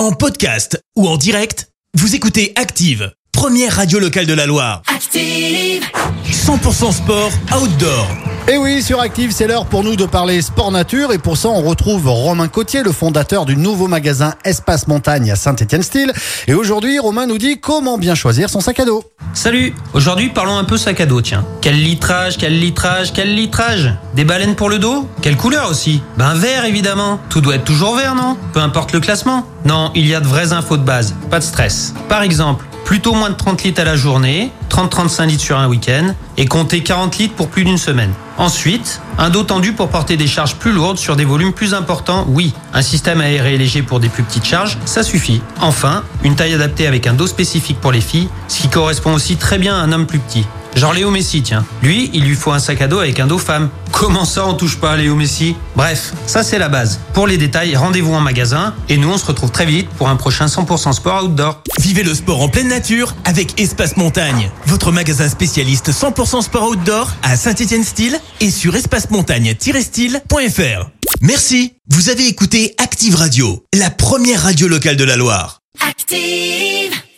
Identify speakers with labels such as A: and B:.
A: En podcast ou en direct, vous écoutez Active, première radio locale de la Loire.
B: Active.
A: 100% sport outdoor.
C: Et oui, sur Active, c'est l'heure pour nous de parler sport nature. Et pour ça, on retrouve Romain Cotier, le fondateur du nouveau magasin Espace Montagne à Saint-Étienne-Style. Et aujourd'hui, Romain nous dit comment bien choisir son sac à dos.
D: Salut Aujourd'hui, parlons un peu sac à dos, tiens. Quel litrage, quel litrage, quel litrage Des baleines pour le dos Quelle couleur aussi Ben vert, évidemment. Tout doit être toujours vert, non Peu importe le classement. Non, il y a de vraies infos de base. Pas de stress. Par exemple, plutôt moins de 30 litres à la journée, 30-35 litres sur un week-end, et comptez 40 litres pour plus d'une semaine. Ensuite, un dos tendu pour porter des charges plus lourdes sur des volumes plus importants, oui. Un système aéré léger pour des plus petites charges, ça suffit. Enfin, une taille adaptée avec un dos spécifique pour les filles, ce qui correspond aussi très bien à un homme plus petit. Genre Léo Messi, tiens. Lui, il lui faut un sac à dos avec un dos femme. Comment ça, on touche pas à Léo Messi? Bref, ça c'est la base. Pour les détails, rendez-vous en magasin. Et nous, on se retrouve très vite pour un prochain 100% sport outdoor.
A: Vivez le sport en pleine nature avec Espace Montagne, votre magasin spécialiste 100% sport outdoor à Saint-Étienne-Style et sur espacemontagne-style.fr. Merci, vous avez écouté Active Radio, la première radio locale de la Loire.
B: Active.